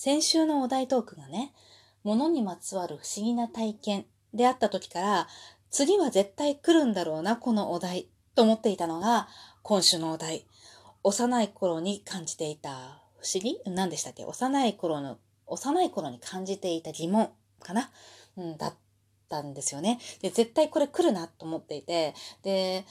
先週のお題トークがね、物にまつわる不思議な体験であった時から、次は絶対来るんだろうな、このお題、と思っていたのが、今週のお題。幼い頃に感じていた不思議？何でしたっけ？幼い頃の、幼い頃に感じていた疑問かな？うん、だったんですよね。で、絶対これ来るなと思っていて、で、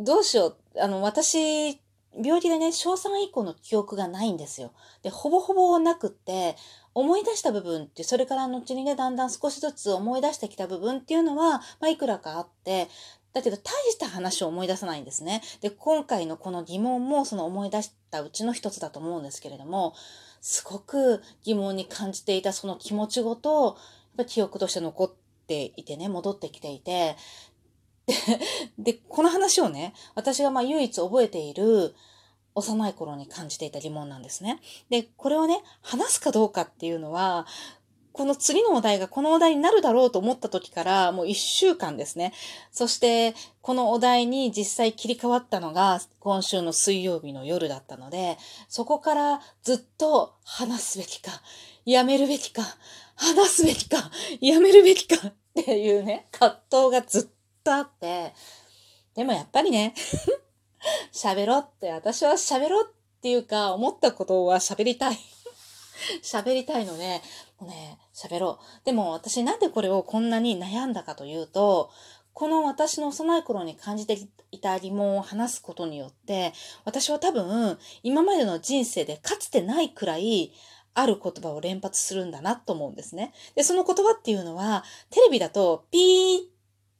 どうしよう？あの、私、病気でね、小3以降の記憶がないんですよ。で、ほぼほぼなくって、思い出した部分って、それから後にね、だんだん少しずつ思い出してきた部分っていうのは、まあ、いくらかあって、だけど、大した話を思い出さないんですね。で、今回のこの疑問も、その思い出したうちの一つだと思うんですけれども、すごく疑問に感じていたその気持ちごと、やっぱ記憶として残っていてね、戻ってきていて、で、この話をね、私がまあ唯一覚えている幼い頃に感じていた疑問なんですね。で、これをね、話すかどうかっていうのは、この次のお題がこのお題になるだろうと思った時からもう一週間ですね。そして、このお題に実際切り替わったのが今週の水曜日の夜だったので、そこからずっと話すべきか、やめるべきか、話すべきか、やめるべきかっていうね、葛藤がずっととあって、でもやっぱりね 喋ろうって、私は喋ろうっていうか、思ったことは喋りたい。喋りたいので、もうね、喋ろう。でも私なんでこれをこんなに悩んだかというと、この私の幼い頃に感じていた疑問を話すことによって、私は多分、今までの人生でかつてないくらい、ある言葉を連発するんだなと思うんですね。で、その言葉っていうのは、テレビだとピー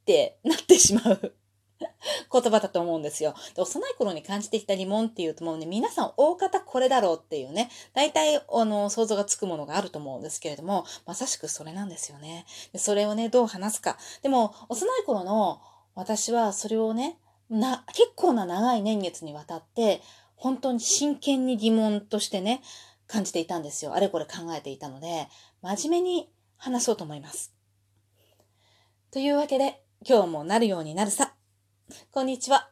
ってなってしまう 言葉だと思うんですよ。で、幼い頃に感じてきた疑問っていうともうね、皆さん大方これだろうっていうね、大体、あの、想像がつくものがあると思うんですけれども、まさしくそれなんですよね。でそれをね、どう話すか。でも、幼い頃の私はそれをね、な、結構な長い年月にわたって、本当に真剣に疑問としてね、感じていたんですよ。あれこれ考えていたので、真面目に話そうと思います。というわけで、今日もなるようになるさ。こんにちは。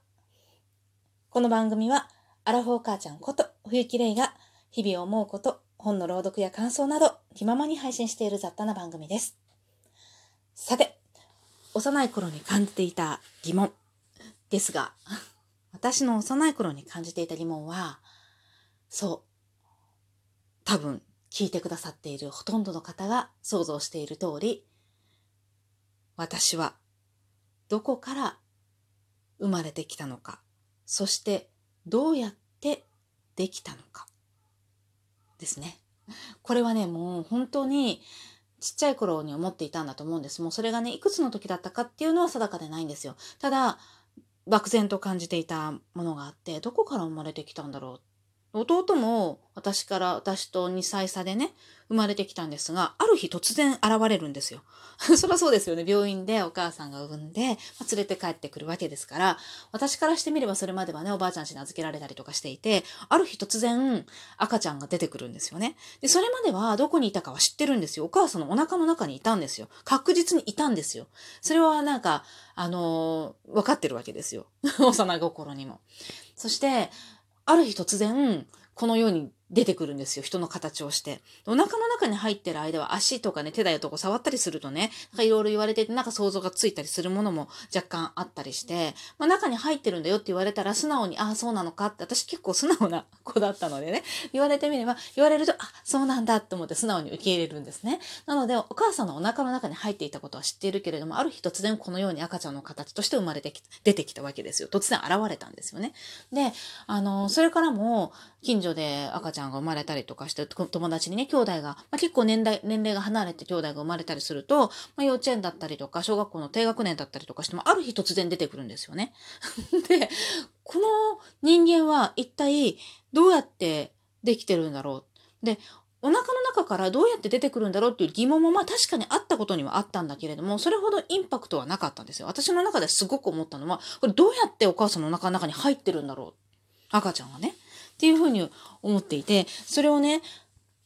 この番組は、アラフォー母ちゃんこと冬木玲が日々思うこと、本の朗読や感想など気ままに配信している雑多な番組です。さて、幼い頃に感じていた疑問ですが、私の幼い頃に感じていた疑問は、そう、多分聞いてくださっているほとんどの方が想像している通り、私はどこから生まれてきたのか、そしてどうやってできたのかですね。これはね、もう本当にちっちゃい頃に思っていたんだと思うんです。もうそれがね、いくつの時だったかっていうのは定かでないんですよ。ただ、漠然と感じていたものがあって、どこから生まれてきたんだろう弟も私から、私と2歳差でね、生まれてきたんですが、ある日突然現れるんですよ。そりゃそうですよね。病院でお母さんが産んで、まあ、連れて帰ってくるわけですから、私からしてみればそれまではね、おばあちゃんちに預けられたりとかしていて、ある日突然赤ちゃんが出てくるんですよね。で、それまではどこにいたかは知ってるんですよ。お母さんのお腹の中にいたんですよ。確実にいたんですよ。それはなんか、あのー、分かってるわけですよ。幼心にも。そして、ある日突然、この世に出てくるんですよ。人の形をして。お腹の中に入ってる間は足とかね、手だよとか触ったりするとね、なんかいろいろ言われてて、なんか想像がついたりするものも若干あったりして、まあ中に入ってるんだよって言われたら素直に、ああ、そうなのかって、私結構素直な子だったのでね、言われてみれば、言われると、あ、そうなんだって思って素直に受け入れるんですね。なので、お母さんのお腹の中に入っていたことは知っているけれども、ある日突然このように赤ちゃんの形として生まれてき、出てきたわけですよ。突然現れたんですよね。で、あの、それからも、近所で赤ちゃんんが生まれたりとかして、友達にね、兄弟が、まあ、結構年代、年齢が離れて兄弟が生まれたりすると、まあ、幼稚園だったりとか、小学校の低学年だったりとかしても、ある日突然出てくるんですよね。で、この人間は一体どうやってできてるんだろう？で、お腹の中からどうやって出てくるんだろうっていう疑問もまあ確かにあったことにはあったんだけれども、それほどインパクトはなかったんですよ。私の中ですごく思ったのは、これどうやってお母さんのお腹の中に入ってるんだろう？赤ちゃんはね。っていうふうに思っていて、それをね、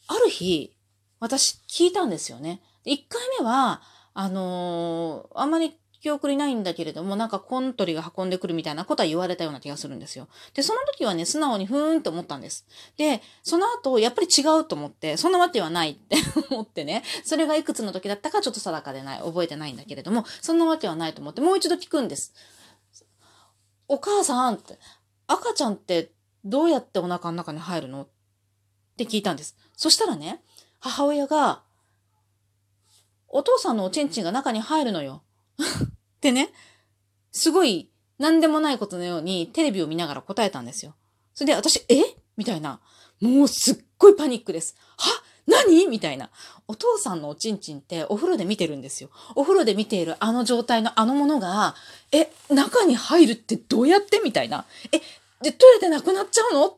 ある日、私聞いたんですよね。1回目は、あのー、あんまり記憶にないんだけれども、なんかコントリが運んでくるみたいなことは言われたような気がするんですよ。で、その時はね、素直にふーんと思ったんです。で、その後、やっぱり違うと思って、そんなわけはないって 思ってね、それがいくつの時だったかちょっと定かでない、覚えてないんだけれども、そんなわけはないと思って、もう一度聞くんです。お母さんって、赤ちゃんってどうやってお腹の中に入るの？って聞いたんです。そしたらね、母親が、お父さんのおちんちんが中に入るのよ。ってね、すごい何でもないことのようにテレビを見ながら答えたんですよ。それで私、え？みたいな。もうすっごいパニックです。は？何？みたいな。お父さんのおちんちんってお風呂で見てるんですよ。お風呂で見ているあの状態のあのものが、え、中に入るってどうやって？みたいな。え、で、取れてなくなっちゃうの？っ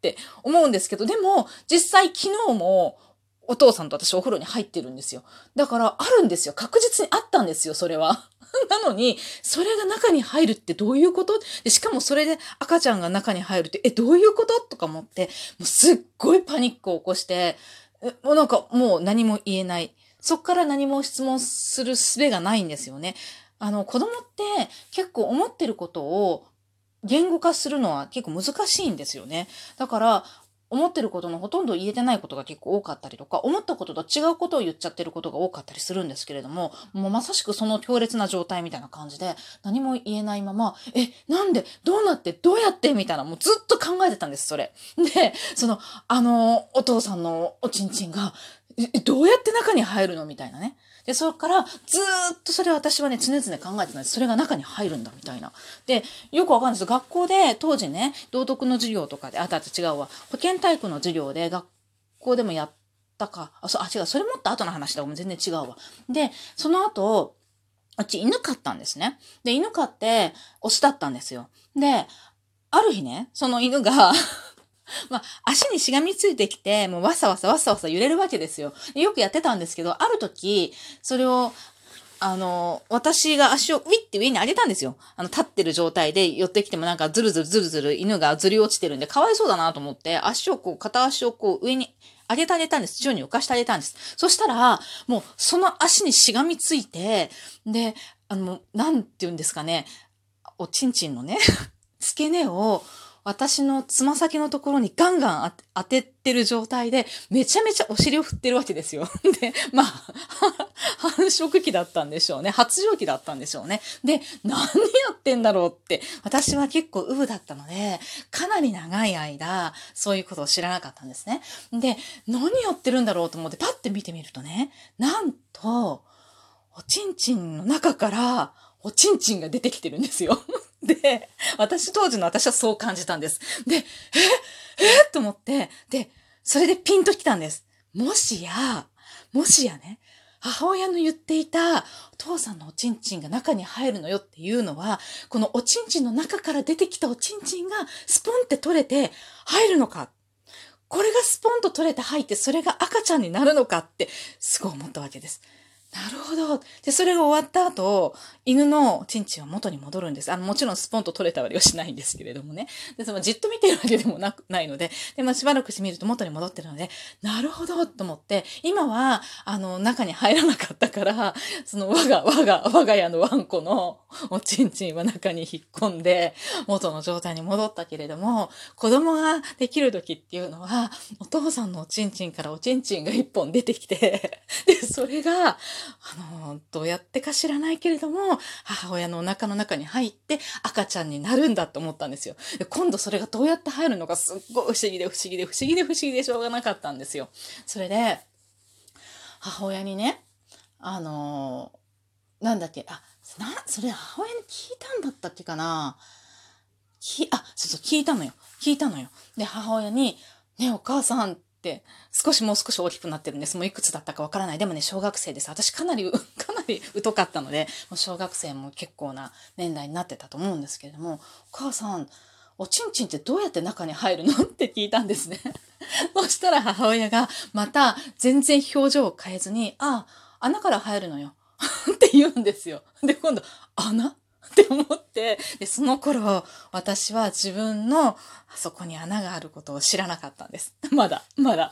て思うんですけど、でも、実際昨日も、お父さんと私お風呂に入ってるんですよ。だからあるんですよ。確実にあったんですよ、それは。なのに、それが中に入るってどういうこと？でしかもそれで赤ちゃんが中に入るって、え、どういうこと？とか思って、もうすっごいパニックを起こして、もうなんかもう何も言えない。そっから何も質問する術がないんですよね。あの、子供って結構思ってることを言語化するのは結構難しいんですよね。だから、思ってることのほとんど言えてないことが結構多かったりとか、思ったことと違うことを言っちゃってることが多かったりするんですけれども、もうまさしくその強烈な状態みたいな感じで、何も言えないまま、え、なんでどうなってどうやってみたいな、もうずっと考えてたんです、それ。で、その、あの、お父さんのおちんちんが、どうやって中に入るの？みたいなね。で、そこからずっとそれ私はね、常々考えてたんです。それが中に入るんだみたいな。で、よくわかんないです。学校で当時ね、道徳の授業とかで、あ、だって違うわ。保健体育の授業で学校でもやったか。あ、そう、あ、違う。それもっと後の話だ。もう全然違うわ。で、その後、うち犬飼ったんですね。で、犬飼って、オスだったんですよ。で、ある日ね、その犬が まあ、足にしがみついてきて、もうわさわさわさわさ揺れるわけですよ。よくやってたんですけど、ある時、それを、あの、私が足をウィって上に上げたんですよ。あの、立ってる状態で寄ってきてもなんかズルズルズルズル犬がずり落ちてるんで、かわいそうだなと思って、足をこう、片足をこう上に上げてあげたんです。地上に浮かしてあげたんです。そしたら、もうその足にしがみついて、で、あの、なんて言うんですかね、おちんちんのね、付け根を、私のつま先のところにガンガン当ててる状態で、めちゃめちゃお尻を振ってるわけですよ。で、まあ、繁殖期だったんでしょうね。発情期だったんでしょうね。で、何やってんだろうって、私は結構ウブだったので、かなり長い間、そういうことを知らなかったんですね。で、何やってるんだろうと思ってパッて見てみるとね、なんと、おちんちんの中から、おちんちんが出てきてるんですよ。で、私当時の私はそう感じたんです。で、ええと思って、で、それでピンときたんです。もしや、もしやね、母親の言っていたお父さんのおちんちんが中に入るのよっていうのは、このおちんちんの中から出てきたおちんちんがスポンって取れて入るのか。これがスポンと取れて入ってそれが赤ちゃんになるのかってすごい思ったわけです。なるほど。で、それが終わった後、犬のチンチンは元に戻るんです。あの、もちろんスポンと取れたわりはしないんですけれどもね。で、そのじっと見てるわけでもなく、ないので、で、まあ、しばらくしてみると元に戻ってるので、なるほどと思って、今は、あの、中に入らなかったから、その我が、我が、我が家のワンコのおちんちんは中に引っ込んで、元の状態に戻ったけれども、子供ができる時っていうのは、お父さんのおちんちんからおちんちんが一本出てきて、で、それが、あの、どうやってか知らないけれども、母親のお腹の中に入って赤ちゃんになるんだって思ったんですよ。で今度それがどうやって入るのかすっごい不思議で不思議で不思議で不思議でしょうがなかったんですよ。それで、母親にね、あのなんだっけ、あ、な、それ母親に聞いたんだったっけかなき、あ、そうそう、聞いたのよ。聞いたのよ。で、母親に、ね、お母さん、少しもう少し大きくなってるんです。もういくつだったかわからない。でもね、小学生です。私かなり、かなり疎かったので、もう小学生も結構な年代になってたと思うんですけれども、お母さん、おちんちんってどうやって中に入るの？って聞いたんですね。そしたら母親がまた全然表情を変えずに、ああ、穴から入るのよ。って言うんですよ。で、今度、穴？って思って、で、その頃、私は自分の、あそこに穴があることを知らなかったんです。まだ、まだ。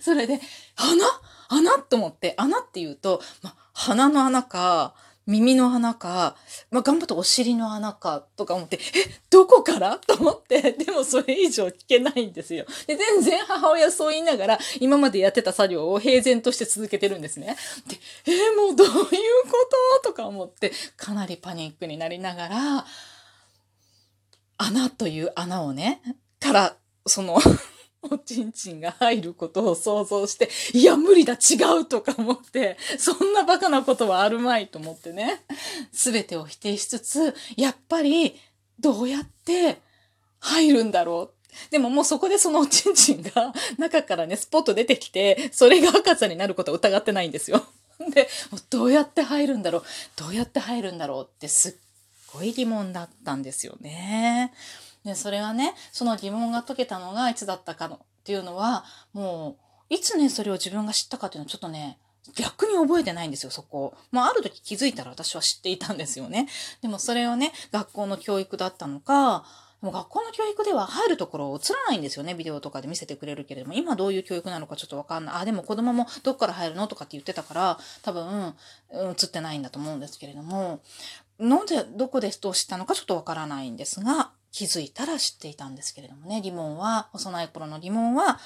それで、穴？穴？と思って、穴って言うと、ま、鼻の穴か、耳の穴か、まあ、頑張ってお尻の穴かとか思って、え、どこから？と思って、でもそれ以上聞けないんですよ。で、全然母親そう言いながら、今までやってた作業を平然として続けてるんですね。で、えもうどういうこと？とか思って、かなりパニックになりながら、穴という穴をね、から、そのおちんちんが入ることを想像して、いや、無理だ、違うとか思って、そんなバカなことはあるまいと思ってね、すべてを否定しつつ、やっぱり、どうやって入るんだろう。でももうそこでそのおちんちんが中からね、スポッと出てきて、それが赤ちゃんになることは疑ってないんですよ。で、どうやって入るんだろうどうやって入るんだろうってすっごい疑問だったんですよね。で、それはね、その疑問が解けたのがいつだったかのっていうのは、もう、いつね、それを自分が知ったかっていうのはちょっとね、逆に覚えてないんですよ、そこ。まあ、ある時気づいたら私は知っていたんですよね。でもそれをね、学校の教育だったのか、でも学校の教育では入るところを映らないんですよね、ビデオとかで見せてくれるけれども、今どういう教育なのかちょっとわかんない。あ、でも子供もどっから入るのとかって言ってたから、多分、映ってないんだと思うんですけれども、なんで、どこでどうしたのかちょっとわからないんですが、気づいたら知っていたんですけれどもね、疑問は、幼い頃の疑問は、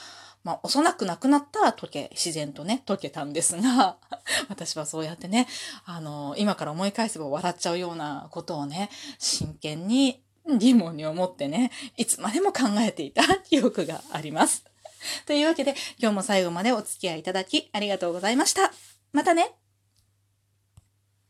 まあ、幼くなくなったら解け、自然とね、解けたんですが、私はそうやってね、あの、今から思い返せば笑っちゃうようなことをね、真剣に疑問に思ってね、いつまでも考えていた 記憶があります。というわけで、今日も最後までお付き合いいただきありがとうございました。またね